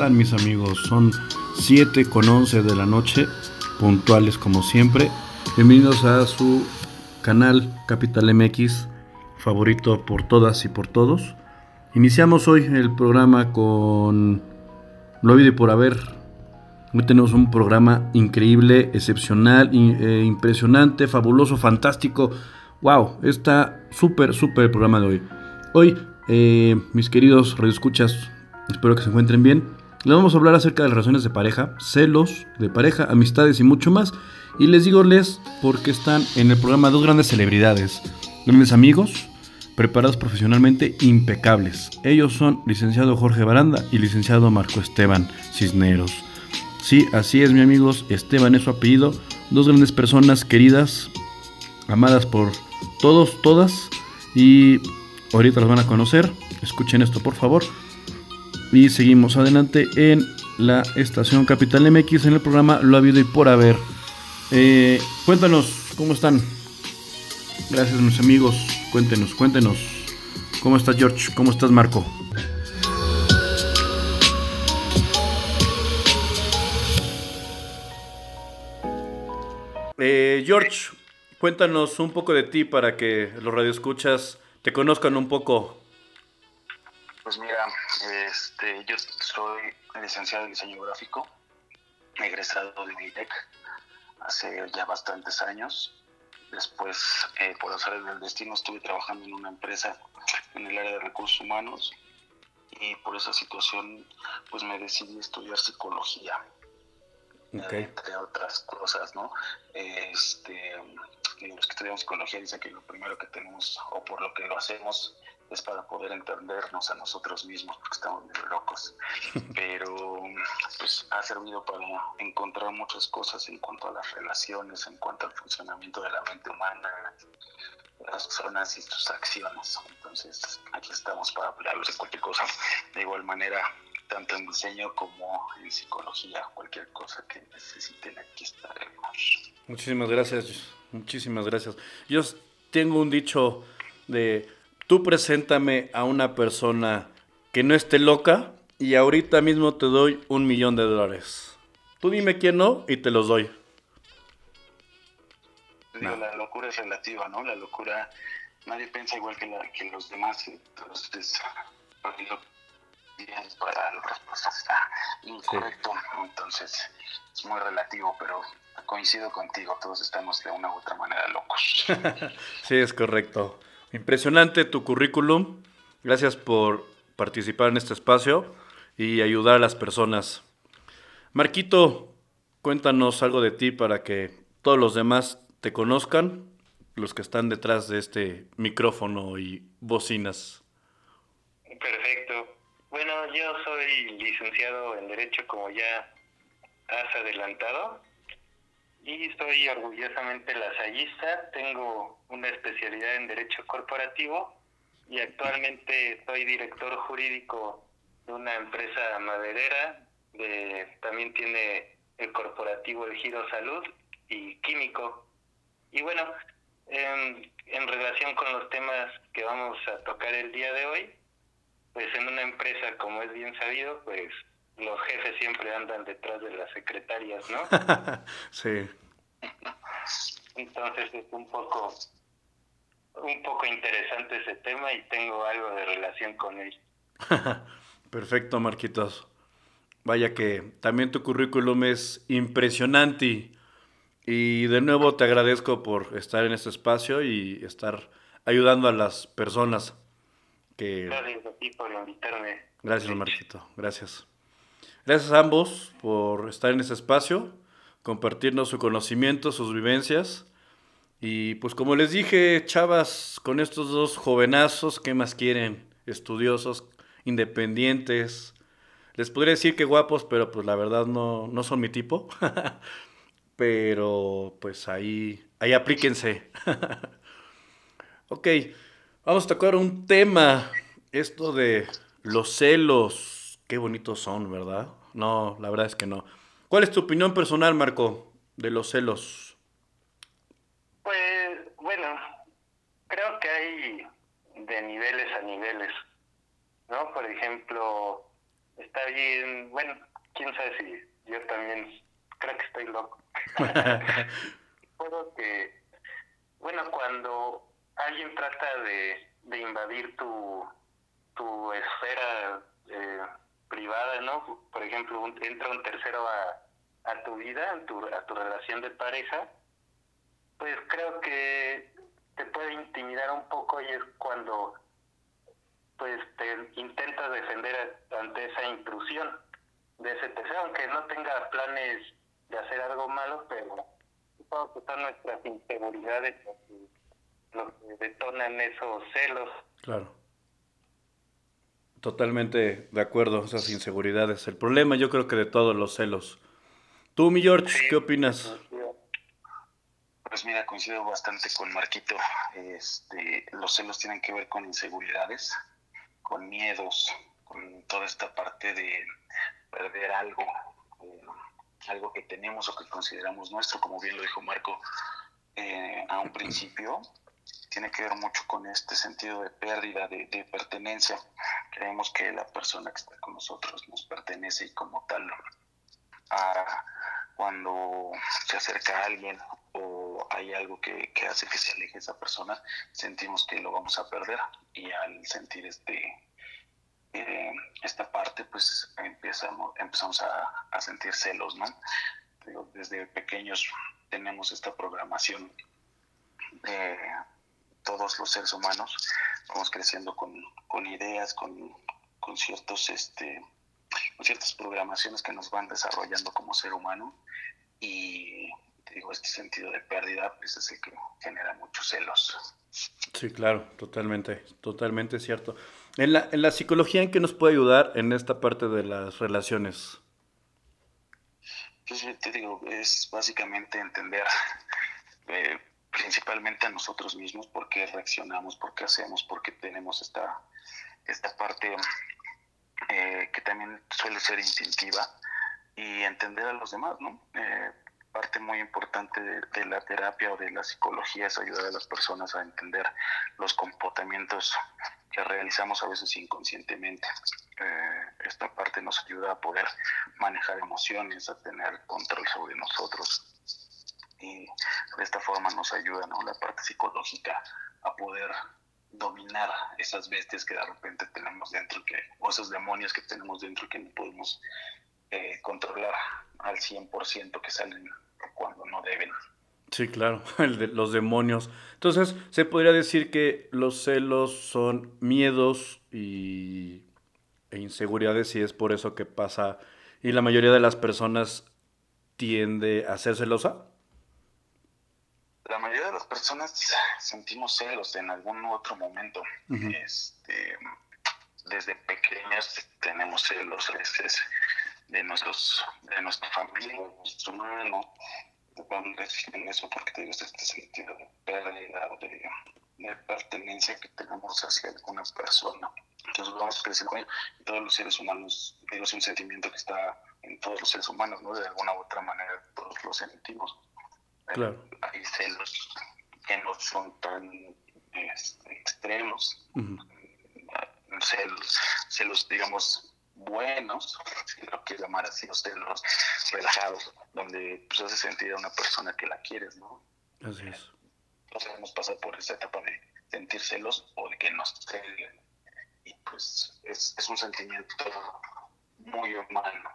¿Cómo están mis amigos? Son 7 con 11 de la noche, puntuales como siempre. Bienvenidos a su canal Capital MX, favorito por todas y por todos. Iniciamos hoy el programa con Lo y por haber. Hoy tenemos un programa increíble, excepcional, eh, impresionante, fabuloso, fantástico. Wow, está súper, súper el programa de hoy. Hoy, eh, mis queridos radioescuchas, espero que se encuentren bien. Les vamos a hablar acerca de las relaciones de pareja, celos de pareja, amistades y mucho más. Y les digo les porque están en el programa dos grandes celebridades, grandes amigos, preparados profesionalmente, impecables. Ellos son licenciado Jorge Baranda y licenciado Marco Esteban Cisneros. Sí, así es, mi amigos, Esteban es su apellido. Dos grandes personas queridas, amadas por todos, todas. Y ahorita las van a conocer. Escuchen esto, por favor. Y seguimos adelante en la estación Capital MX en el programa Lo ha habido y por haber. Eh, cuéntanos, ¿cómo están? Gracias, mis amigos. Cuéntenos, cuéntenos. ¿Cómo estás, George? ¿Cómo estás, Marco? Eh, George, cuéntanos un poco de ti para que los radioescuchas te conozcan un poco. Pues mira, este, yo soy licenciado en diseño gráfico, egresado de UITEC hace ya bastantes años. Después, eh, por hacer del destino, estuve trabajando en una empresa en el área de recursos humanos y por esa situación, pues me decidí estudiar psicología, entre otras cosas, ¿no? Este, los que estudiamos psicología dicen que lo primero que tenemos, o por lo que lo hacemos, es para poder entendernos a nosotros mismos, porque estamos medio locos. Pero pues ha servido para encontrar muchas cosas en cuanto a las relaciones, en cuanto al funcionamiento de la mente humana, las personas y sus acciones. Entonces, aquí estamos para hablarles de cualquier cosa. De igual manera, tanto en diseño como en psicología, cualquier cosa que necesiten, aquí estaremos. Muchísimas gracias, muchísimas gracias. Yo tengo un dicho de tú preséntame a una persona que no esté loca y ahorita mismo te doy un millón de dólares. Tú dime quién no y te los doy. La locura es relativa, ¿no? La locura, nadie piensa igual que, los demás, entonces para la respuesta está incorrecto, entonces es muy relativo, pero coincido contigo, todos estamos de una u otra manera locos. sí, es correcto. Impresionante tu currículum. Gracias por participar en este espacio y ayudar a las personas. Marquito, cuéntanos algo de ti para que todos los demás te conozcan, los que están detrás de este micrófono y bocinas. Perfecto. Bueno, yo soy licenciado en Derecho, como ya has adelantado y soy orgullosamente lasallista. Tengo una especialidad en Derecho Corporativo y actualmente soy director jurídico de una empresa maderera. De, también tiene el corporativo El Giro Salud y Químico. Y bueno, en, en relación con los temas que vamos a tocar el día de hoy, pues en una empresa, como es bien sabido, pues los jefes siempre andan detrás de las secretarias, ¿no? sí. Entonces es un poco un poco interesante ese tema y tengo algo de relación con él. Perfecto, Marquitos. Vaya que también tu currículum es impresionante y de nuevo te agradezco por estar en este espacio y estar ayudando a las personas que... Gracias a ti por invitarme. Gracias, Marquito. Gracias. Gracias a ambos por estar en este espacio, compartirnos su conocimiento, sus vivencias. Y pues como les dije, chavas, con estos dos jovenazos, ¿qué más quieren? Estudiosos, independientes. Les podría decir que guapos, pero pues la verdad no, no son mi tipo. pero pues ahí, ahí aplíquense. ok, vamos a tocar un tema, esto de los celos qué bonitos son, ¿verdad? No, la verdad es que no. ¿Cuál es tu opinión personal, Marco, de los celos? Pues, bueno, creo que hay de niveles a niveles, ¿no? Por ejemplo, está bien, bueno, quién sabe si yo también creo que estoy loco. Puedo que, bueno, cuando alguien trata de, de invadir tu, tu esfera eh, privada, ¿no? Por ejemplo, entra un tercero a, a tu vida, a tu, a tu relación de pareja, pues creo que te puede intimidar un poco y es cuando pues te intentas defender ante esa intrusión de ese tercero, aunque no tenga planes de hacer algo malo, pero supongo son nuestras inseguridades lo que detonan esos celos. Claro. Totalmente de acuerdo, esas inseguridades. El problema yo creo que de todos los celos. Tú, mi George, ¿qué opinas? Pues mira, coincido bastante con Marquito. Este, los celos tienen que ver con inseguridades, con miedos, con toda esta parte de perder algo, eh, algo que tenemos o que consideramos nuestro, como bien lo dijo Marco eh, a un principio tiene que ver mucho con este sentido de pérdida, de, pertenencia. Creemos que la persona que está con nosotros nos pertenece y como tal, cuando se acerca alguien o hay algo que, hace que se aleje esa persona, sentimos que lo vamos a perder y al sentir este eh, esta parte, pues empezamos, empezamos a, a sentir celos, ¿no? Desde pequeños tenemos esta programación de todos los seres humanos vamos creciendo con, con ideas, con, con, ciertos, este, con ciertas programaciones que nos van desarrollando como ser humano y te digo, este sentido de pérdida pues es el que genera muchos celos. Sí, claro, totalmente, totalmente cierto. En la, en la psicología, ¿en qué nos puede ayudar en esta parte de las relaciones? Pues te digo, es básicamente entender eh, principalmente a nosotros mismos, por qué reaccionamos, por qué hacemos, por qué tenemos esta, esta parte eh, que también suele ser instintiva y entender a los demás, ¿no? Eh, parte muy importante de, la terapia o de la psicología es ayudar a las personas a entender los comportamientos que realizamos a veces inconscientemente. Eh, esta parte nos ayuda a poder manejar emociones, a tener control sobre nosotros, y de esta forma nos ayuda ¿no? la parte psicológica a poder dominar esas bestias que de repente tenemos dentro, que, o esos demonios que tenemos dentro que no podemos eh, controlar al 100% que salen cuando no deben. Sí, claro, los demonios. Entonces, se podría decir que los celos son miedos y, e inseguridades y es por eso que pasa y la mayoría de las personas tiende a ser celosa la mayoría de las personas sentimos celos en algún otro momento. este, desde pequeños tenemos celos veces de nuestros de nuestra familia, de nuestro hermano, cuando reciben eso porque tenemos este sentido de pérdida o de, pertenencia que tenemos hacia alguna persona. Entonces vamos creciendo. Y todos los seres humanos, es un sentimiento que está en todos los seres humanos, ¿no? De alguna u otra manera todos lo sentimos. Claro. Hay celos que no son tan este, extremos, celos, celos, digamos, buenos, si lo quieres llamar así, o celos relajados, donde pues hace sentir a una persona que la quieres, ¿no? Así es. Entonces hemos pasado por esa etapa de sentir celos o de que nos celen. Y pues es, es un sentimiento muy humano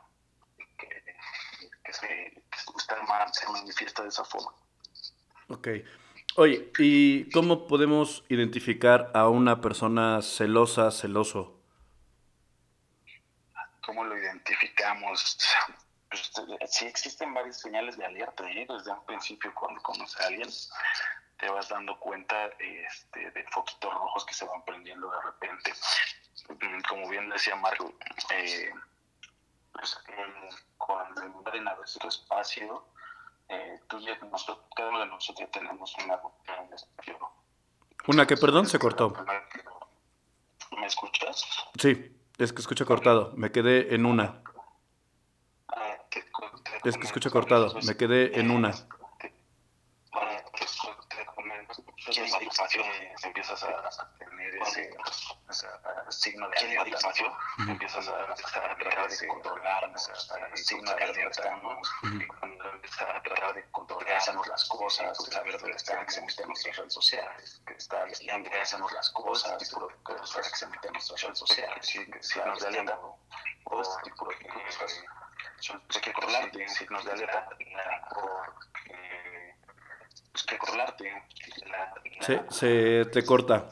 que se, más se manifiesta de esa forma. Ok. Oye, ¿y cómo podemos identificar a una persona celosa, celoso? ¿Cómo lo identificamos? Pues, sí existen varias señales de alerta. ¿eh? Desde un principio, cuando conoces a alguien, te vas dando cuenta este, de foquitos rojos que se van prendiendo de repente. Mm, como bien decía Marco, eh, pues, cuando invaden tu espacio, eh, tú ya, nosotros, cada uno de nosotros tenemos una ¿Una que, perdón, se cortó? ¿Me escuchas? Sí, es que escucha cortado, me quedé en una. Ah, es que escucha cortado, me quedé en una. empiezas a tener ese, signo de alerta. Empiezas a, a tratar de controlar, signo de alerta, ¿no? Cuando empiezas a tratar de controlar, hacemos las cosas, saber dónde están, que se meten nuestras redes sociales, que está vigilando, hacemos las cosas, tipo de cosas que se meten en nuestras redes sociales, de alerta, o este tipo de cosas. Hay que controlarte, signos de alerta, pues que controlarte. Se, se te corta.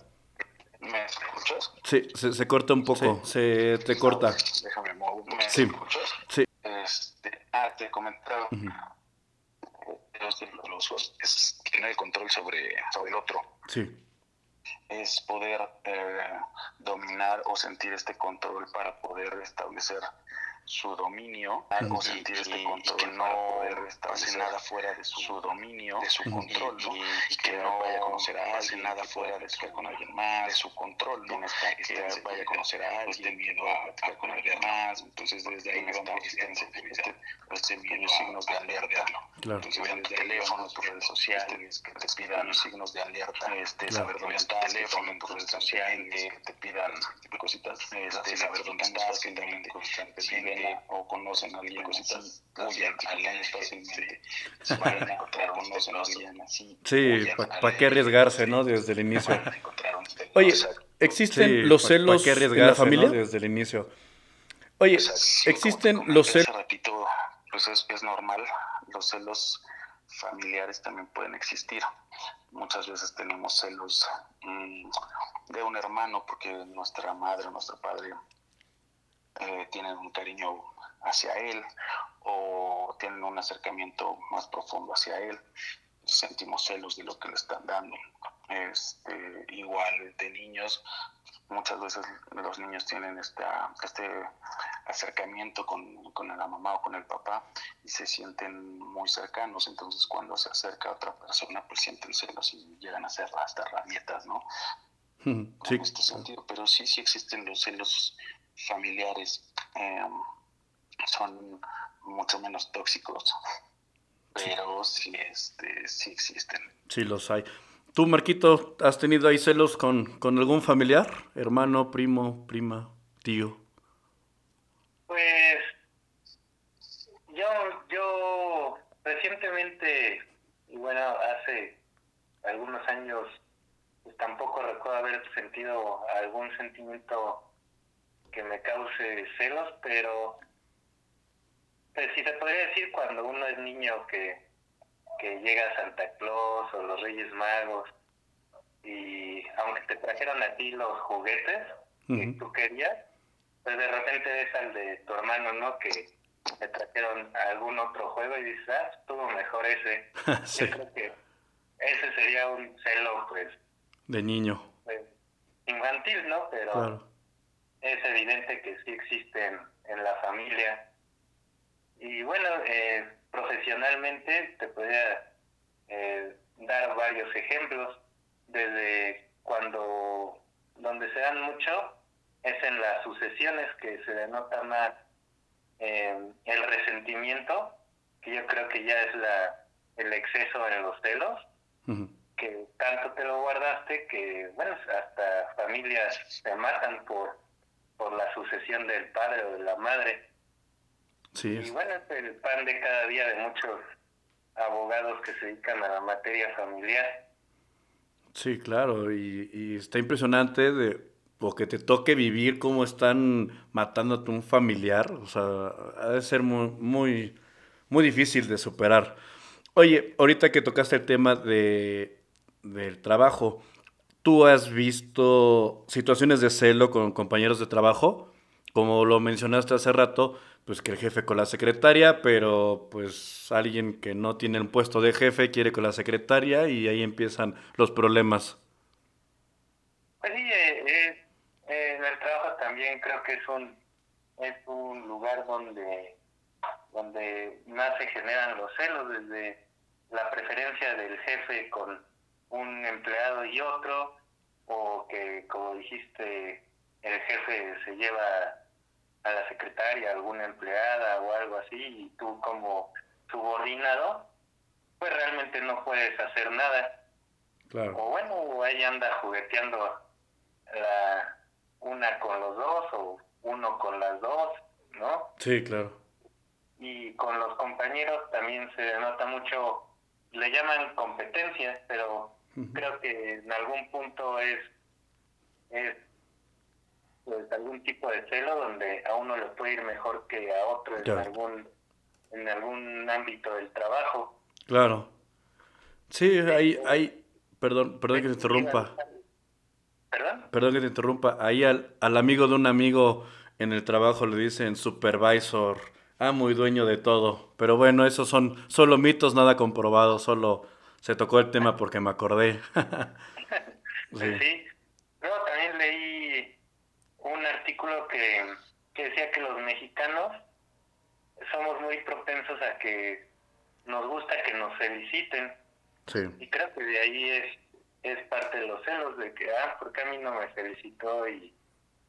Sí, se, se corta un poco, se te corta. Déjame mover. ¿Me Sí. escuchas? Sí. Este, ah, te he comentado. Ujú. Los de los es tener el control sobre, sobre el otro. Sí, Es poder eh, dominar o sentir este control para poder establecer su dominio este control que no establecer nada fuera de su, dominio de su control ¿no? y, que no vaya a conocer a alguien nada fuera de su con alguien más de su control no que vaya a conocer a alguien de miedo a platicar con alguien más entonces desde ahí este, este, este miedo signos de alerta claro. entonces vean el teléfono tus redes sociales que te pidan signos de alerta este saber dónde estás teléfono en tus redes sociales que te pidan cositas este saber dónde estás que o conocen a alguien cositas huyan alguien fácilmente se van a encontrar conocen a alguien así Sí, ¿para al- qué arriesgarse, no? Desde el inicio. Oye. ¿existen Sí, los ¿pa- celos pa' qué en la familia? no? Desde el inicio. Oye, Sí, ¿existen los celos? ratito, pues es, es normal. Los celos familiares también pueden existir. Muchas veces tenemos celos mm, de un hermano porque nuestra madre o nuestro padre eh, tienen un cariño hacia él o tienen un acercamiento más profundo hacia él. Sentimos celos de lo que le están dando. Este, igual de niños, muchas veces los niños tienen esta, este acercamiento con, con la mamá o con el papá y se sienten muy cercanos, entonces cuando se acerca a otra persona pues sienten celos y llegan a ser hasta rabietas, ¿no? Sí, En este sentido, pero sí, sí existen los celos familiares, eh, son mucho menos tóxicos, pero sí, este, sí existen. sí los hay. ¿Tú, Marquito, has tenido ahí celos con, con algún familiar? Hermano, primo, prima, tío. Pues yo, yo recientemente, y bueno, hace algunos años, pues tampoco recuerdo haber sentido algún sentimiento que me cause celos, pero pues si se podría decir cuando uno es niño que, que llega Santa Claus o los Reyes Magos y aunque te trajeron a ti los juguetes que tú querías, pues de repente ves al de tu hermano, ¿no? Que te trajeron algún otro juego y dices, ah, estuvo mejor ese. Sí, Yo creo que ese sería un celo, pues, de niño, pues, infantil, ¿no? Pero claro. Es evidente que sí existen en la familia. Y bueno, eh, profesionalmente te podría eh, dar varios ejemplos. Desde cuando, donde se dan mucho, es en las sucesiones que se denota más eh, el resentimiento, que yo creo que ya es la el exceso en los celos que tanto te lo guardaste que, bueno, hasta familias se matan por, por la sucesión del padre o de la madre. Sí, Y bueno, es el pan de cada día de muchos abogados que se dedican a la materia familiar. sí, claro. Y, y está impresionante de o que te toque vivir cómo están matando a tu familiar. O sea, ha de ser muy, muy, muy difícil de superar. Oye, ahorita que tocaste el tema de, del trabajo, ¿tú has visto situaciones de celo con compañeros de trabajo? Como lo mencionaste hace rato, pues que el jefe con la secretaria, pero pues alguien que no tiene un puesto de jefe quiere con la secretaria y ahí empiezan los problemas. Pues sí, eh, eh, eh, el trabajo también creo que es un, es un lugar donde, donde más se generan los celos, desde la preferencia del jefe con un empleado y otro, o que, como dijiste, el jefe se lleva a la secretaria, alguna empleada o algo así, y tú como subordinado, pues realmente no puedes hacer nada. Claro. O bueno, ahí anda jugueteando la, una con los dos o uno con las dos, ¿no? Sí, claro. Y con los compañeros también se nota mucho, le llaman competencia, pero creo que en algún punto es, es pues, algún tipo de celo donde a uno le puede ir mejor que a otro en algún en algún ámbito del trabajo. Claro. Sí, hay, hay, perdón, perdón que te interrumpa. ¿Perdón? Perdón que te interrumpa. Ahí al, al amigo de un amigo en el trabajo le dicen supervisor, amo y dueño de todo. Pero bueno, esos son solo mitos, nada comprobado, solo se tocó el tema porque me acordé. sí. sí. Luego también leí un artículo que, que decía que los mexicanos somos muy propensos a que nos gusta que nos feliciten. Sí. Y creo que de ahí es, es parte de los celos, de que, ah, porque a mí no me felicitó y,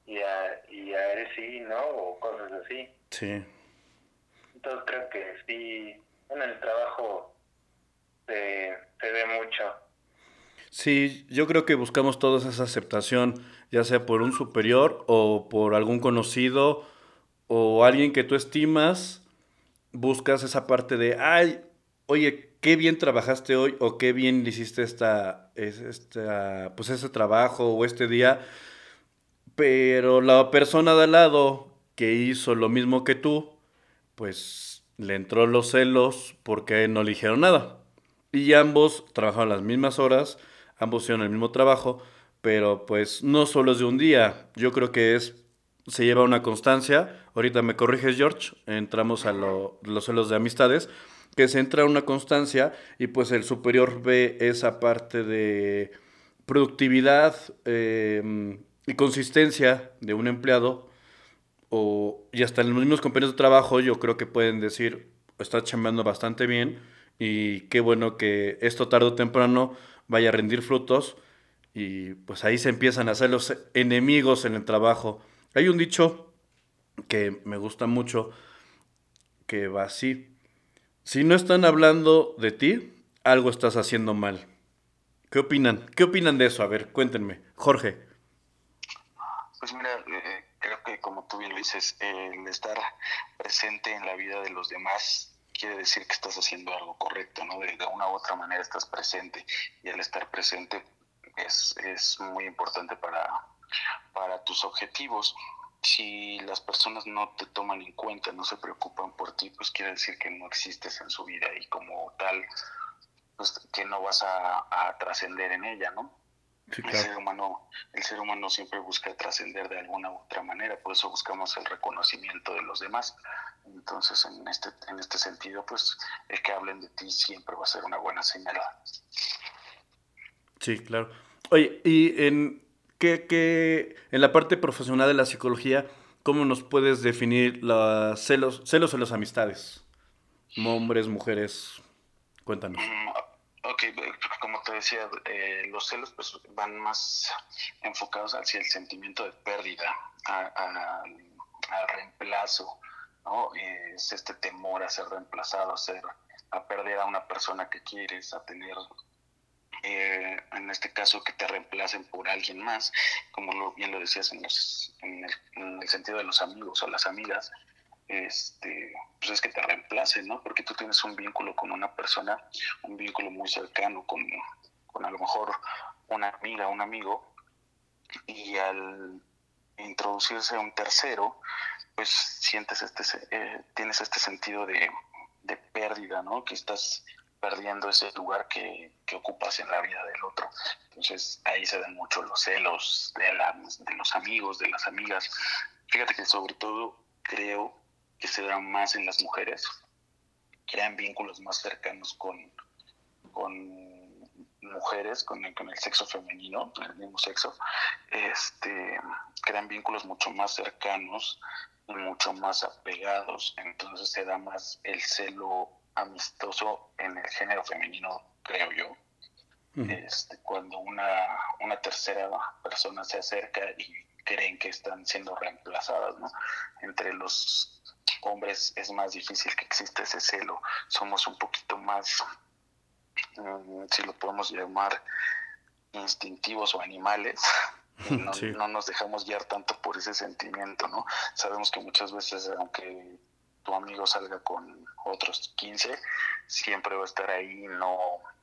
y, a, y a él sí, ¿no? O cosas así. Sí. Entonces creo que sí, en el trabajo se, se ve mucho. Sí, yo creo que buscamos todos esa aceptación, ya sea por un superior o por algún conocido o alguien que tú estimas buscas esa parte de, ay, oye, qué bien trabajaste hoy o qué bien hiciste esta, esta, pues ese trabajo o este día, pero la persona de al lado que hizo lo mismo que tú, pues le entró los celos porque no le dijeron nada. Y ambos trabajaron las mismas horas, ambos hicieron el mismo trabajo, pero pues no solo es de un día, yo creo que es se lleva una constancia. Ahorita me corriges, George. Entramos a los celos de amistades. Que se entra una constancia y pues el superior ve esa parte de productividad em, y consistencia de un empleado. O, y hasta los mismos compañeros de trabajo yo creo que pueden decir, está chambeando bastante bien y qué bueno que esto tarde o temprano vaya a rendir frutos. Y pues ahí se empiezan a hacer los enemigos en el trabajo hay un dicho que me gusta mucho que va así. Si no están hablando de ti, algo estás haciendo mal. ¿Qué opinan? ¿Qué opinan de eso? A ver, cuéntenme. Jorge. Pues mira, eh, creo que como tú bien lo dices, el estar presente en la vida de los demás quiere decir que estás haciendo algo correcto, ¿no? De, una u otra manera estás presente y el estar presente es, es muy importante para, para tus objetivos. Si las personas no te toman en cuenta, no se preocupan por ti, pues quiere decir que no existes en su vida y como tal, pues que no vas a, trascender en ella, ¿no? El, ser humano, el ser humano siempre busca trascender de alguna u otra manera, por eso buscamos el reconocimiento de los demás. Entonces, en este, en este sentido, pues el que hablen de ti siempre va a ser una buena señal. Sí, claro. Oye, y en, que, en la parte profesional de la psicología, ¿cómo nos puedes definir los celos, celos en las amistades? Hombres, mujeres, cuéntanos. Mm, ok, te decía, eh, los celos pues, van más enfocados hacia el sentimiento de pérdida, al reemplazo, ¿no? Es este temor a ser reemplazado, a, ser, a perder a una persona que quieres, a tener eh, en este caso que te reemplacen por alguien más, como lo, bien lo decías en, el, sentido de los amigos o las amigas, este, pues es que te reemplacen, ¿no? Porque tú tienes un vínculo con una persona, un vínculo muy cercano con, con a lo mejor una amiga, un amigo, y al introducirse un tercero, pues sientes este, eh, tienes este sentido de, de pérdida, ¿no? Que estás perdiendo ese lugar que, ocupas en la vida del otro. Entonces ahí se ven mucho los celos de, de los amigos, de las amigas. Fíjate que sobre todo creo que se da más en las mujeres, crean vínculos más cercanos con, con mujeres, con el, con el sexo femenino, el mismo sexo, este, crean vínculos mucho más cercanos y mucho más apegados, entonces se da más el celo amistoso en el género femenino, creo yo. Este, cuando una, una tercera persona se acerca y creen que están siendo reemplazadas, ¿no? Entre los hombres es más difícil que exista ese celo, somos un poquito más, mm, si lo podemos llamar, instintivos o animales, No, no, nos dejamos guiar tanto por ese sentimiento, ¿no? Sabemos que muchas veces, aunque tu amigo salga con otros 15, siempre va a estar ahí, no,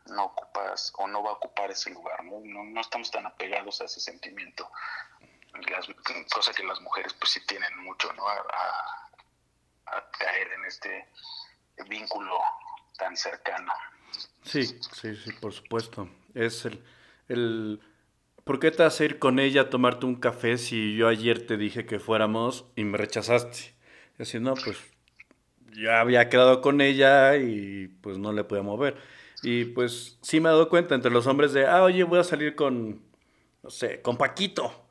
no ocupas o no va a ocupar ese lugar, ¿no? No, estamos tan apegados a ese sentimiento, las, cosa que las mujeres pues sí tienen mucho, ¿no? A, a caer en este vínculo tan cercano. Sí, sí, sí, por supuesto. Es el, el... ¿Por qué te vas a ir con ella a tomarte un café si yo ayer te dije que fuéramos y me rechazaste? Y así, no, pues ya había quedado con ella y pues no le podía mover. Y pues sí me he dado cuenta entre los hombres de, ah, oye, voy a salir con, no sé, con Paquito.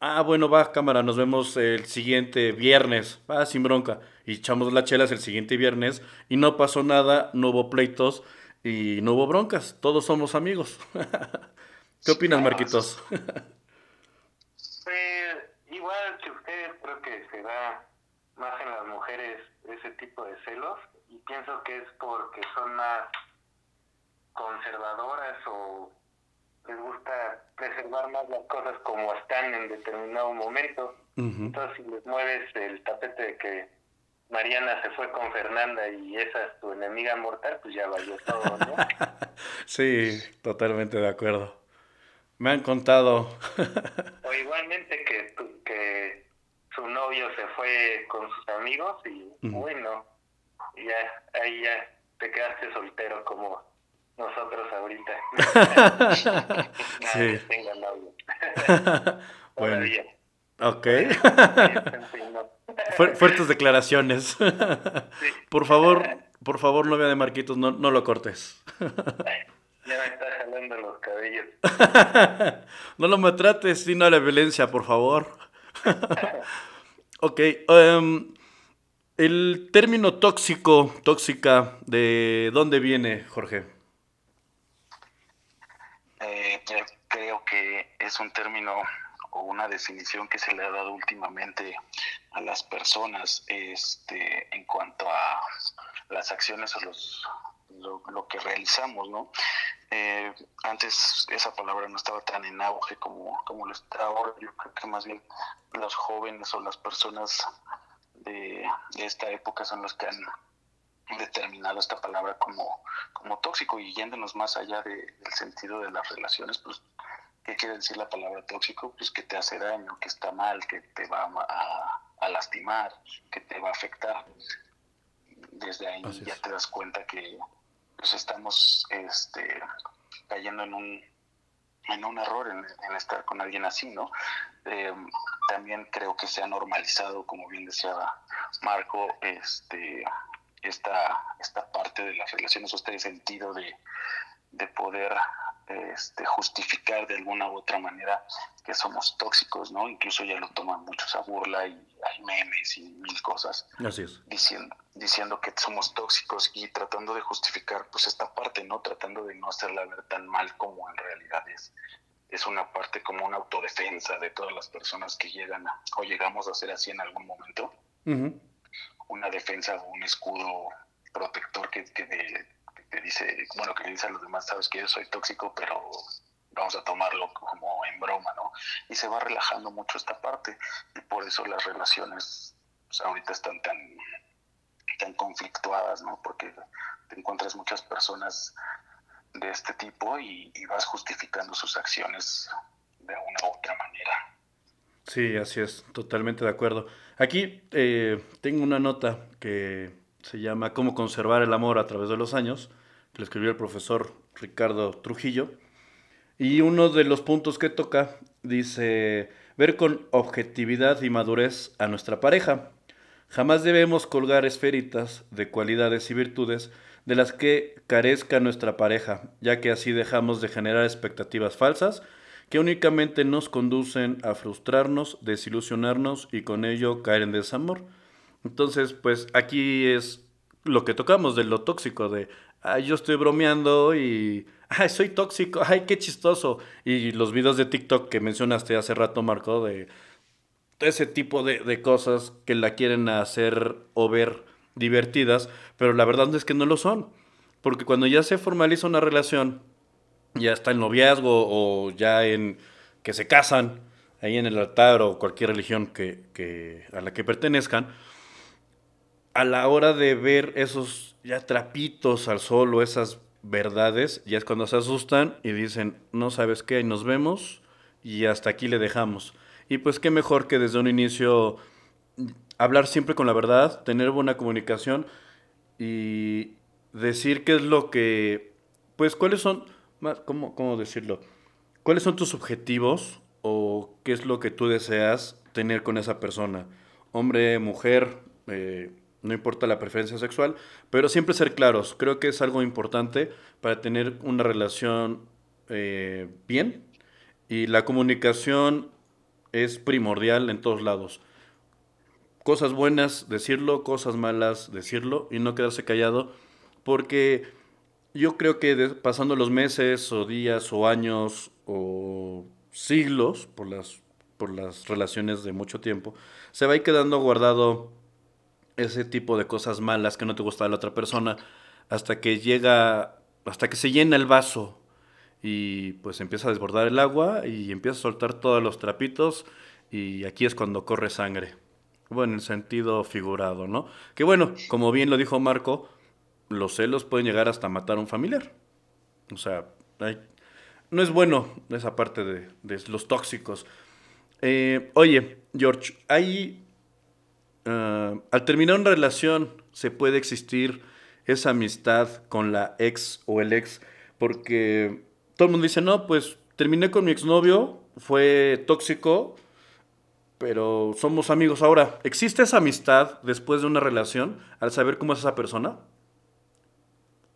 Ah, bueno, va, cámara, nos vemos el siguiente viernes. Va, sin bronca. Y echamos las chelas el siguiente viernes y no pasó nada, no hubo pleitos y no hubo broncas. Todos somos amigos. ¿Qué opinas, Marquitos? pues igual que ustedes, creo que se da más en las mujeres ese tipo de celos y pienso que es porque son más conservadoras o les gusta preservar más las cosas como están en determinado momento. Entonces, si les mueves el tapete de que Mariana se fue con Fernanda y esa es tu enemiga mortal, pues ya valió todo, ¿no? sí, totalmente de acuerdo. Me han contado. o igualmente que, que su novio se fue con sus amigos y bueno, ya ahí ya te quedaste soltero como nosotros ahorita. sí. tenga novio. bueno. Ok. Fuertes declaraciones. Por favor, por favor, novia de Marquitos, no, no lo cortes. Ya me está jalando los cabellos. no lo maltrates, sino a la violencia, por favor. Ok. Um, el término tóxico, tóxica, ¿de dónde viene, Jorge? Eh, creo que es un término o una definición que se le ha dado últimamente a las personas este, en cuanto a las acciones o los, lo, que realizamos, ¿no? Eh, antes esa palabra no estaba tan en auge como, como lo está ahora. Yo creo que más bien los jóvenes o las personas de, esta época son los que han determinado esta palabra como, como tóxico y yéndonos más allá del sentido de las relaciones, pues ¿Qué quiere decir la palabra tóxico? Pues que te hace daño, que está mal, que te va a, lastimar, que te va a afectar. Desde ahí ya te das cuenta que pues, estamos este, cayendo en un, en un error en, estar con alguien así, ¿no? Eh, también creo que se ha normalizado, como bien decía Marco, este, esta, esta parte de las relaciones, este sentido de, de poder este, justificar de alguna u otra manera que somos tóxicos, ¿no? Incluso ya lo toman muchos a burla y hay memes y mil cosas. Así es. Diciendo, diciendo que somos tóxicos y tratando de justificar pues esta parte, ¿no? Tratando de no hacerla ver tan mal como en realidad es. Es una parte como una autodefensa de todas las personas que llegan a, o llegamos a ser así en algún momento. Una defensa o un escudo protector que, que de, que dice, bueno, que le dice a los demás, sabes que yo soy tóxico, pero vamos a tomarlo como en broma, ¿no? Y se va relajando mucho esta parte y por eso las relaciones pues, ahorita están tan, tan conflictuadas, ¿no? Porque te encuentras muchas personas de este tipo y, vas justificando sus acciones de una u otra manera. Sí, así es, totalmente de acuerdo. Aquí eh, tengo una nota que se llama Cómo conservar el amor a través de los años escribió el profesor Ricardo Trujillo. Y uno de los puntos que toca dice, ver con objetividad y madurez a nuestra pareja. Jamás debemos colgar esferitas de cualidades y virtudes de las que carezca nuestra pareja, ya que así dejamos de generar expectativas falsas que únicamente nos conducen a frustrarnos, desilusionarnos y con ello caer en desamor. Entonces, pues aquí es lo que tocamos de lo tóxico, de yo estoy bromeando y, soy tóxico, ay, qué chistoso. Y los videos de TikTok que mencionaste hace rato, Marco, de ese tipo de, cosas que la quieren hacer o ver divertidas, pero la verdad es que no lo son. Porque cuando ya se formaliza una relación, ya está en noviazgo o ya en que se casan, ahí en el altar o cualquier religión que, a la que pertenezcan, a la hora de ver esos ya trapitos al sol o esas verdades, ya es cuando se asustan y dicen, no sabes qué, nos vemos y hasta aquí le dejamos. Y pues qué mejor que desde un inicio hablar siempre con la verdad, tener buena comunicación y decir qué es lo que, pues cuáles son, ¿cómo, cómo decirlo? ¿Cuáles son tus objetivos o qué es lo que tú deseas tener con esa persona? Hombre, mujer, eh, no importa la preferencia sexual, pero siempre ser claros. Creo que es algo importante para tener una relación eh, bien y la comunicación es primordial en todos lados. Cosas buenas, decirlo, cosas malas, decirlo y no quedarse callado, porque yo creo que pasando los meses o días o años o siglos por las, por las relaciones de mucho tiempo, se va a ir quedando guardado ese tipo de cosas malas que no te gusta de la otra persona hasta que llega, hasta que se llena el vaso y pues empieza a desbordar el agua y empieza a soltar todos los trapitos y aquí es cuando corre sangre. Bueno, en sentido figurado, ¿no? Que bueno, como bien lo dijo Marco, los celos pueden llegar hasta matar a un familiar. O sea, no es bueno esa parte de, los tóxicos. Eh, oye, George, hay... Ah, al terminar una relación se puede existir esa amistad con la ex o el ex, porque todo el mundo dice, no, pues terminé con mi exnovio, fue tóxico, pero somos amigos ahora. ¿Existe esa amistad después de una relación al saber cómo es esa persona?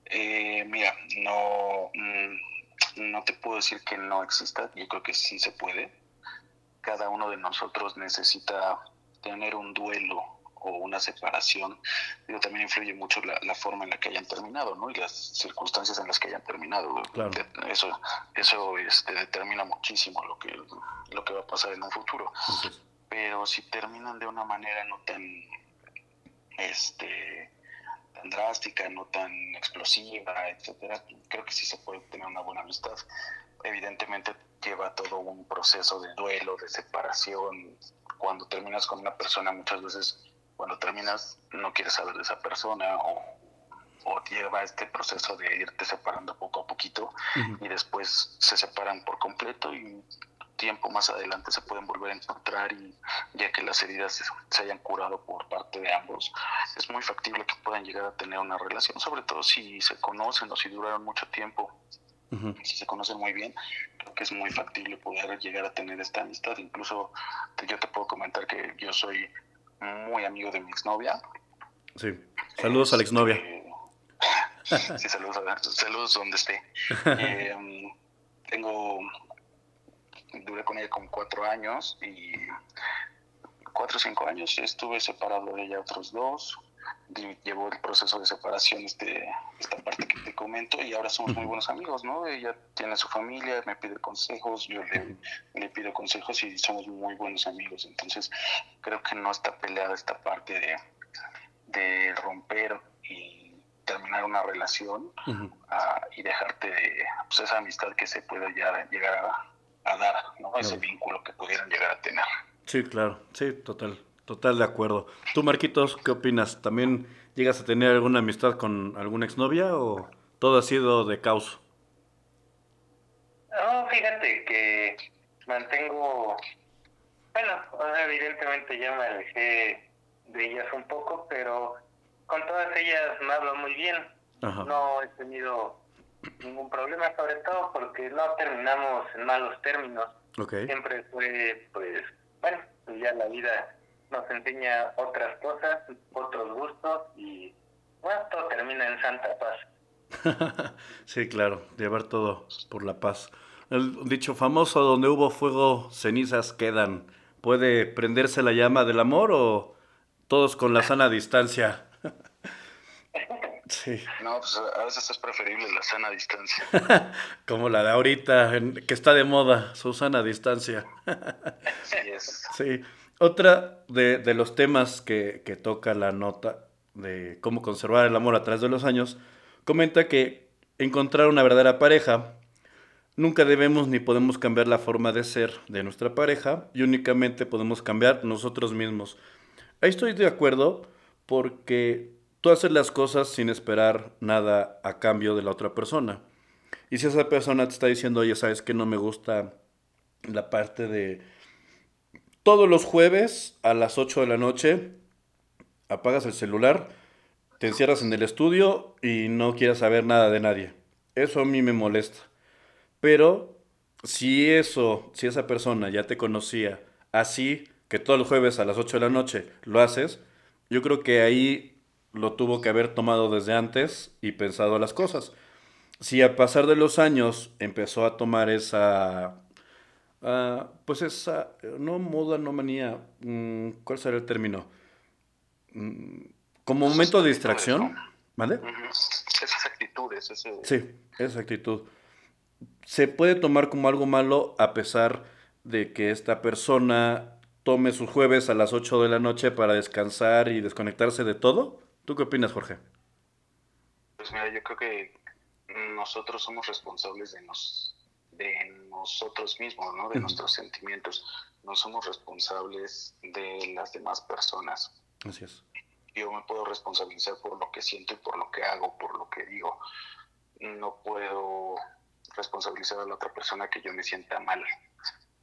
Eh, mira, no, mm, no te puedo decir que no exista, yo creo que sí se puede. Cada uno de nosotros necesita tener un duelo o una separación, pero también influye mucho la, forma en la que hayan terminado, ¿no? Y las circunstancias en las que hayan terminado. Eso, eso este, determina muchísimo lo que, lo que va a pasar en un futuro. Pero si terminan de una manera no tan, este, tan drástica, no tan explosiva, etcétera, creo que sí se puede tener una buena amistad. Evidentemente lleva todo un proceso de duelo, de separación. Cuando terminas con una persona muchas veces cuando terminas no quieres saber de esa persona o, lleva este proceso de irte separando poco a poquito y después se separan por completo y tiempo más adelante se pueden volver a encontrar y ya que las heridas se, hayan curado por parte de ambos, es muy factible que puedan llegar a tener una relación, sobre todo si se conocen o si duraron mucho tiempo. Si se conocen muy bien, creo que es muy factible poder llegar a tener esta amistad. Incluso yo te puedo comentar que yo soy muy amigo de mi exnovia. Sí. Saludos a la exnovia. Este, sí, saludos, saludos donde esté. Eh, tengo, duré con ella como cuatro años y cuatro o cinco años estuve separado de ella otros dos llevó el proceso de separación este, esta parte que te comento y ahora somos muy buenos amigos, ¿no? Ella tiene su familia, me pide consejos, yo le, pido consejos y somos muy buenos amigos. Entonces creo que no está peleada esta parte de, de romper y terminar una relación ah, y dejarte de pues, esa amistad que se puede ya llegar a, dar, ¿no? Ese vínculo que pudieran llegar a tener. Sí, claro, sí, total. Total de acuerdo. ¿Tú, Marquitos, qué opinas? ¿También llegas a tener alguna amistad con alguna exnovia o todo ha sido de caos? No, fíjate que mantengo, bueno, evidentemente ya me alejé de ellas un poco, pero con todas ellas me hablo muy bien. No he tenido ningún problema, sobre todo porque no terminamos en malos términos. Siempre fue, pues, bueno, pues ya la vida nos enseña otras cosas, otros gustos y bueno, todo termina en santa paz. sí, claro, llevar todo por la paz. El dicho famoso, donde hubo fuego, cenizas quedan. ¿Puede prenderse la llama del amor o todos con la sana distancia? sí. No, pues a veces es preferible la sana distancia. Como la de ahorita, que está de moda, su sana distancia. sí es. Sí. Otra de, los temas que, toca la nota de cómo conservar el amor a través de los años, comenta que encontrar una verdadera pareja Nunca debemos ni podemos cambiar la forma de ser de nuestra pareja y únicamente podemos cambiar nosotros mismos. Ahí estoy de acuerdo porque tú haces las cosas sin esperar nada a cambio de la otra persona. Y si esa persona te está diciendo, oye, sabes que no me gusta la parte de todos los jueves a las 8 de la noche, apagas el celular, te encierras en el estudio y no quieres saber nada de nadie. Eso a mí me molesta. Pero si eso, si esa persona ya te conocía así, que todos los jueves a las 8 de la noche lo haces, yo creo que ahí lo tuvo que haber tomado desde antes y pensado las cosas. Si a pasar de los años empezó a tomar esa, uh, pues esa, no moda, no manía, mm, ¿cuál será el término? Mm, como momento de distracción, ¿vale? Esas actitudes, ese... Sí, esa actitud se puede tomar como algo malo a pesar de que esta persona tome sus jueves a las 8 de la noche para descansar y desconectarse de todo? ¿Tú qué opinas, Jorge? Pues mira, yo creo que nosotros somos responsables de, nos, de nosotros mismos, ¿no? De nuestros sentimientos. No somos responsables de las demás personas. Así es. Yo me puedo responsabilizar por lo que siento y por lo que hago, por lo que digo. No puedo responsabilizar a la otra persona que yo me sienta mal.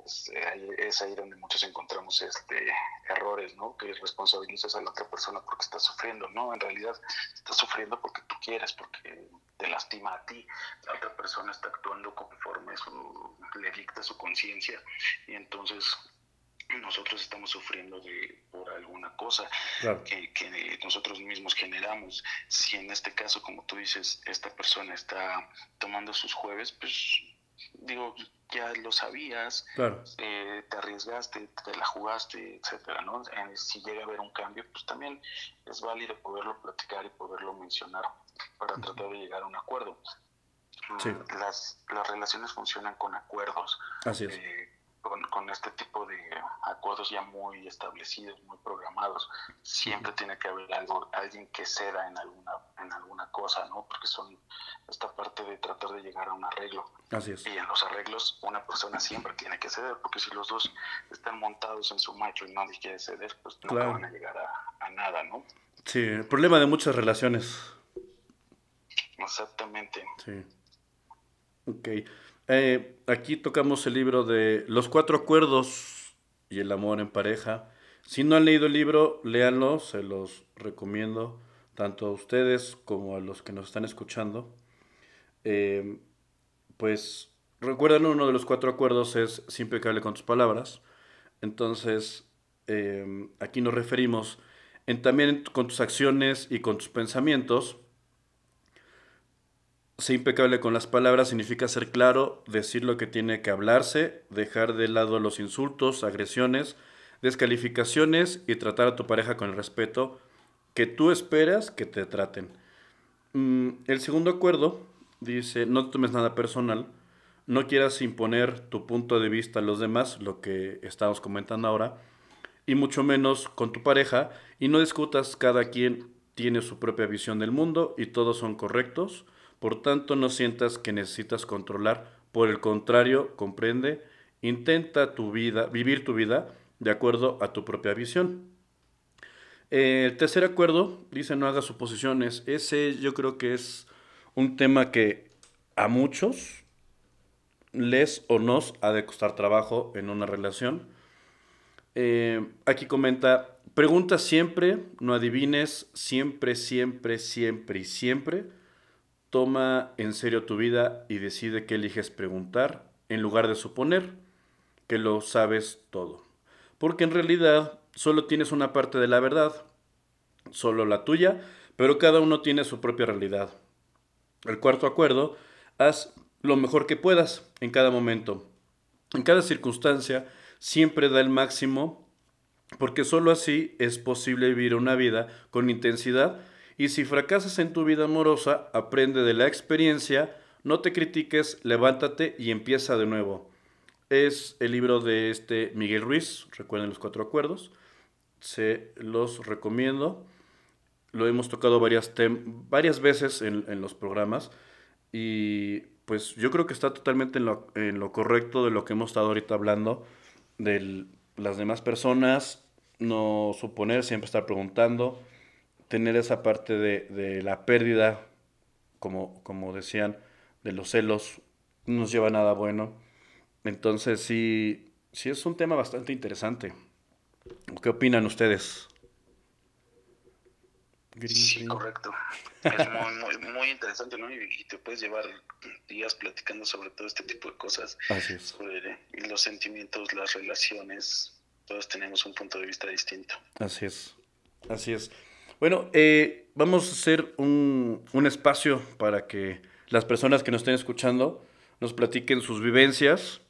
Es, es, ahí donde muchos encontramos este errores, ¿no? Que responsabilizas a la otra persona porque está sufriendo, ¿no? En realidad está sufriendo porque tú quieres, porque te lastima a ti. La otra persona está actuando conforme su, le dicta su conciencia y entonces nosotros estamos sufriendo de, por alguna cosa que, que, nosotros mismos generamos. Si en este caso, como tú dices, esta persona está tomando sus jueves, pues digo, ya lo sabías, eh, te arriesgaste, te la jugaste, etcétera, ¿no? Si llega a haber un cambio, pues también es válido poderlo platicar y poderlo mencionar para tratar de llegar a un acuerdo. Las, las relaciones funcionan con acuerdos. Así es. Eh, con, este tipo de acuerdos ya muy establecidos, muy programados. Siempre tiene que haber algo, alguien que ceda en alguna, en alguna cosa, ¿no? Porque son esta parte de tratar de llegar a un arreglo. Así es. Y en los arreglos una persona siempre tiene que ceder, porque si los dos están montados en su macho y nadie quiere ceder, pues no van a llegar a, a nada, ¿no? Sí, el problema de muchas relaciones. Exactamente. Sí. Ok. Eh, aquí tocamos el libro de Los Cuatro Acuerdos y el Amor en Pareja. Si no han leído el libro, léanlo, se los recomiendo tanto a ustedes como a los que nos están escuchando. Eh, pues recuerden, uno de los cuatro acuerdos es siempre que hable con tus palabras. Entonces, eh, aquí nos referimos también con tus acciones y con tus pensamientos ser impecable con las palabras significa ser claro, decir lo que tiene que hablarse, dejar de lado los insultos, agresiones, descalificaciones y tratar a tu pareja con el respeto que tú esperas que te traten. Mm, el segundo acuerdo dice, no tomes nada personal, no quieras imponer tu punto de vista a los demás, lo que estamos comentando ahora, y mucho menos con tu pareja, y no discutas, cada quien tiene su propia visión del mundo y todos son correctos por tanto, no sientas que necesitas controlar, por el contrario, comprende, intenta tu vida, vivir tu vida de acuerdo a tu propia visión. El tercer acuerdo dice no hagas suposiciones. Ese yo creo que es un tema que a muchos les o nos ha de costar trabajo en una relación. Eh, aquí comenta, pregunta siempre, no adivines, siempre, siempre, siempre y siempre Toma en serio tu vida y decide qué eliges preguntar en lugar de suponer que lo sabes todo. Porque en realidad solo tienes una parte de la verdad, solo la tuya, pero cada uno tiene su propia realidad. El cuarto acuerdo, haz lo mejor que puedas en cada momento. En cada circunstancia siempre da el máximo porque solo así es posible vivir una vida con intensidad y si fracasas en tu vida amorosa, aprende de la experiencia, no te critiques, levántate y empieza de nuevo. Es el libro de este Miguel Ruiz, recuerden los cuatro acuerdos, se los recomiendo. Lo hemos tocado varias, varias veces en, en los programas y pues yo creo que está totalmente en lo, en lo correcto de lo que hemos estado ahorita hablando, de las demás personas, no suponer, siempre estar preguntando, tener esa parte de, de la pérdida, como, como decían, de los celos, no nos lleva a nada bueno. Entonces sí, sí es un tema bastante interesante. ¿Qué opinan ustedes? Sí, correcto. Es muy, muy, interesante, ¿no? Y, te puedes llevar días platicando sobre todo este tipo de cosas. Así es. Sobre los sentimientos, las relaciones. Todos tenemos un punto de vista distinto. Así es. Así es. Bueno, eh, vamos a hacer un, un espacio para que las personas que nos estén escuchando nos platiquen sus vivencias.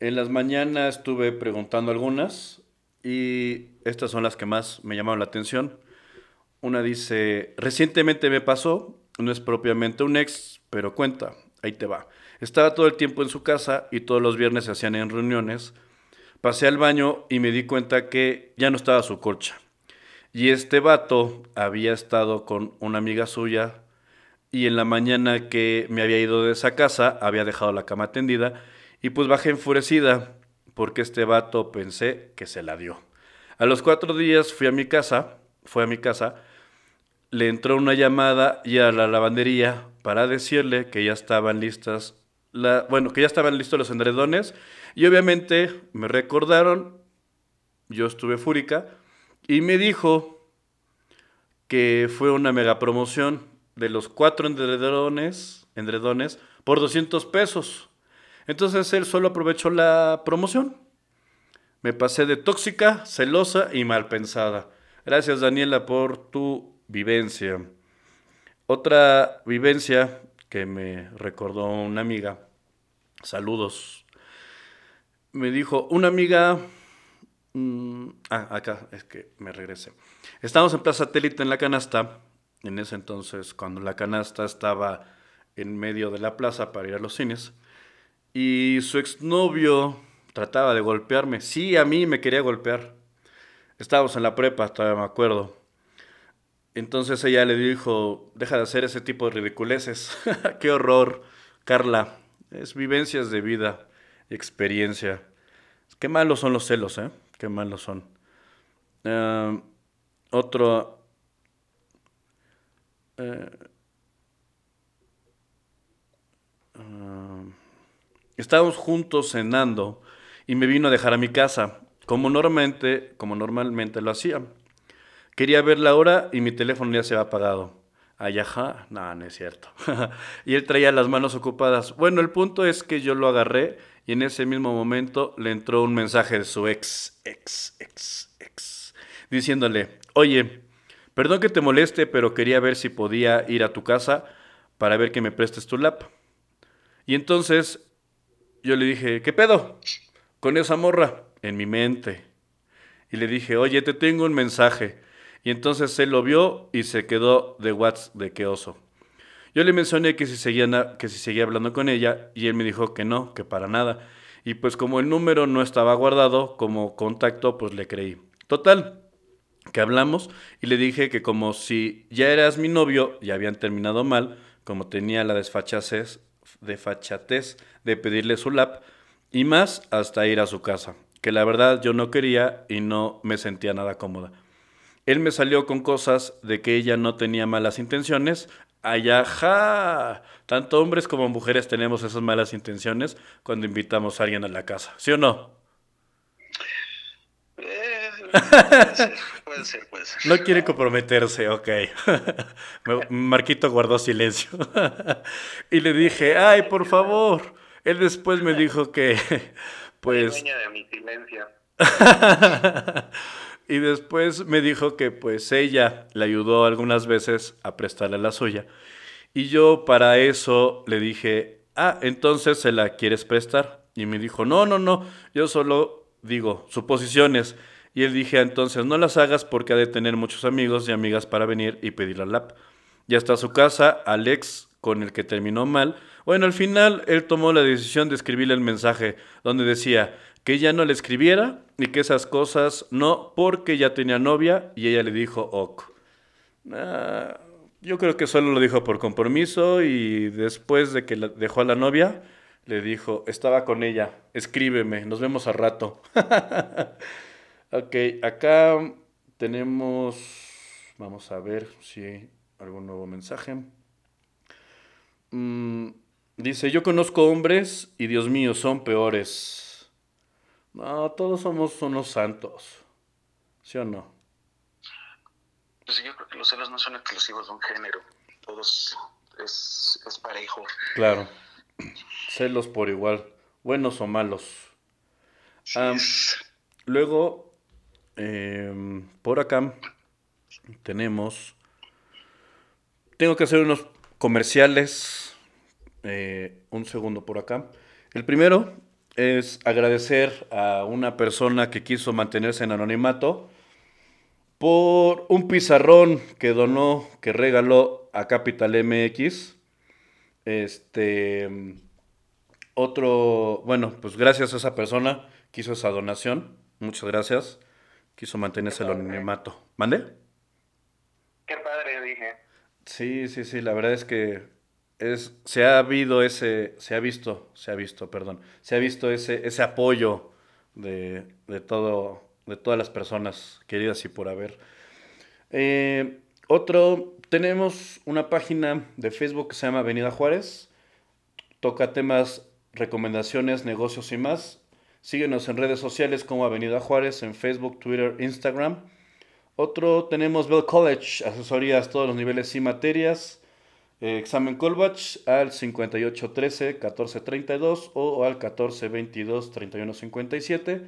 En las mañanas estuve preguntando algunas y estas son las que más me llamaron la atención. Una dice, recientemente me pasó, no es propiamente un ex, pero cuenta, ahí te va. Estaba todo el tiempo en su casa y todos los viernes se hacían en reuniones. Pasé al baño y me di cuenta que ya no estaba su colcha. Y este vato había estado con una amiga suya y en la mañana que me había ido de esa casa había dejado la cama tendida y pues bajé enfurecida porque este vato pensé que se la dio. A los cuatro días fui a mi casa, fue a mi casa le entró una llamada y a la lavandería para decirle que ya estaban listas, la, bueno, que ya estaban listos los endredones y obviamente me recordaron, yo estuve fúrica y me dijo que fue una mega promoción de los cuatro endredones, endredones por 200 pesos. Entonces él solo aprovechó la promoción. Me pasé de tóxica, celosa y mal pensada. Gracias Daniela por tu vivencia. Otra vivencia que me recordó una amiga, saludos, me dijo, una amiga, mm, ah, acá, es que me regresé. Estábamos en Plaza Satélite en la canasta, en ese entonces, cuando la canasta estaba en medio de la plaza para ir a los cines, y su exnovio trataba de golpearme. Sí, a mí me quería golpear. Estábamos en la prepa, todavía me acuerdo. Entonces ella le dijo, deja de hacer ese tipo de ridiculeces. Qué horror, Carla. Es vivencias de vida experiencia. Qué malos son los celos, ¿eh? Qué malos son. Uh, otro... Uh, uh, estábamos juntos cenando y me vino a dejar a mi casa, como normalmente, como normalmente lo hacía. Quería ver la hora y mi teléfono ya se había apagado. Ay, ajá, no, no es cierto. y él traía las manos ocupadas. Bueno, el punto es que yo lo agarré y en ese mismo momento le entró un mensaje de su ex, ex, ex, ex, diciéndole, oye, perdón que te moleste, pero quería ver si podía ir a tu casa para ver que me prestes tu lap. Y entonces yo le dije, ¿qué pedo? Con esa morra en mi mente. Y le dije, oye, te tengo un mensaje. Y entonces él lo vio y se quedó de Watts de qué oso. Yo le mencioné que si, seguía, que si seguía hablando con ella y él me dijo que no, que para nada. Y pues como el número no estaba guardado como contacto, pues le creí. Total, que hablamos y le dije que como si ya eras mi novio y habían terminado mal, como tenía la desfachatez, desfachatez de pedirle su lap y más hasta ir a su casa, que la verdad yo no quería y no me sentía nada cómoda. Él me salió con cosas de que ella no tenía malas intenciones. Ayaja. Tanto hombres como mujeres tenemos esas malas intenciones cuando invitamos a alguien a la casa. ¿Sí o no? Eh, puede, ser, puede ser, puede ser. No quiere comprometerse, ok. Marquito guardó silencio. y le dije, ay, por favor. Él después me dijo que, pues... de mi silencio. Y después me dijo que pues ella le ayudó algunas veces a prestarle la suya. Y yo para eso le dije, ah, entonces se la quieres prestar. Y me dijo, no, no, no, yo solo digo suposiciones. Y él dije, entonces no las hagas porque ha de tener muchos amigos y amigas para venir y pedir la lap. Y hasta su casa, Alex, con el que terminó mal, bueno, al final él tomó la decisión de escribirle el mensaje donde decía, que ella no le escribiera y que esas cosas no, porque ya tenía novia y ella le dijo ok. Ah, Yo creo que solo lo dijo por compromiso y después de que dejó a la novia, le dijo, estaba con ella, escríbeme, nos vemos al rato. ok, acá tenemos, vamos a ver si hay algún nuevo mensaje. Mm, dice, yo conozco hombres y Dios mío, son peores. No, todos somos unos santos. ¿Sí o no? Pues yo creo que los celos no son exclusivos de un género. Todos es, es parejo. Claro. Celos por igual, buenos o malos. luego, em, por acá tenemos. Tengo que hacer unos comerciales. Eh, un segundo por acá. El primero es agradecer a una persona que quiso mantenerse en anonimato por un pizarrón que donó, que regaló a Capital MX. Este, otro, bueno, pues gracias a esa persona que hizo esa donación. Muchas gracias. Quiso mantenerse el anonimato. ¿Mande? Qué padre, dije. Sí, sí, sí, la verdad es que se ha habido ese, se ha visto, se ha visto, perdón, se ha visto ese, ese apoyo de, de todo, de todas las personas queridas y por haber. Eh, otro, tenemos una página de Facebook que se llama Avenida Juárez. Toca temas, recomendaciones, negocios y más. Síguenos en redes sociales como Avenida Juárez, en Facebook, Twitter, Instagram. Otro, tenemos Bell College, asesorías todos los niveles y materias. Eh, examen Colbach al 5813-1432 o al 1422-3157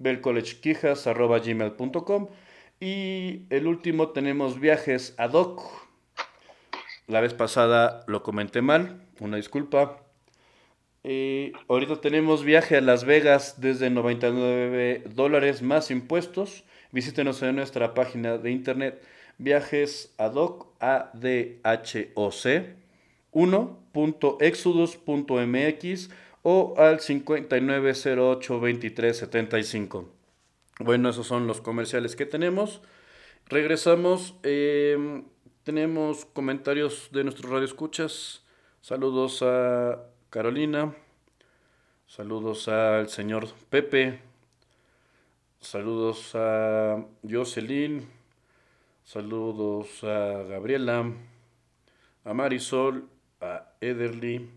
belcollegequijas.gmail.com y el último tenemos viajes ad hoc. La vez pasada lo comenté mal, una disculpa. Y ahorita tenemos viaje a Las Vegas desde 99 dólares más impuestos. Visítenos en nuestra página de internet viajes ad hoc, a d h o c 1.exodus.mx o al 59082375. Bueno, esos son los comerciales que tenemos. Regresamos. Em, tenemos comentarios de nuestros radioescuchas. Saludos a Carolina. Saludos al señor Pepe. Saludos a Jocelyn. Saludos a Gabriela. A Marisol. A Ederly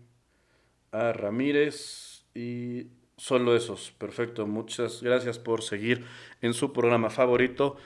a Ramírez y solo esos. Perfecto, muchas gracias por seguir en su programa favorito.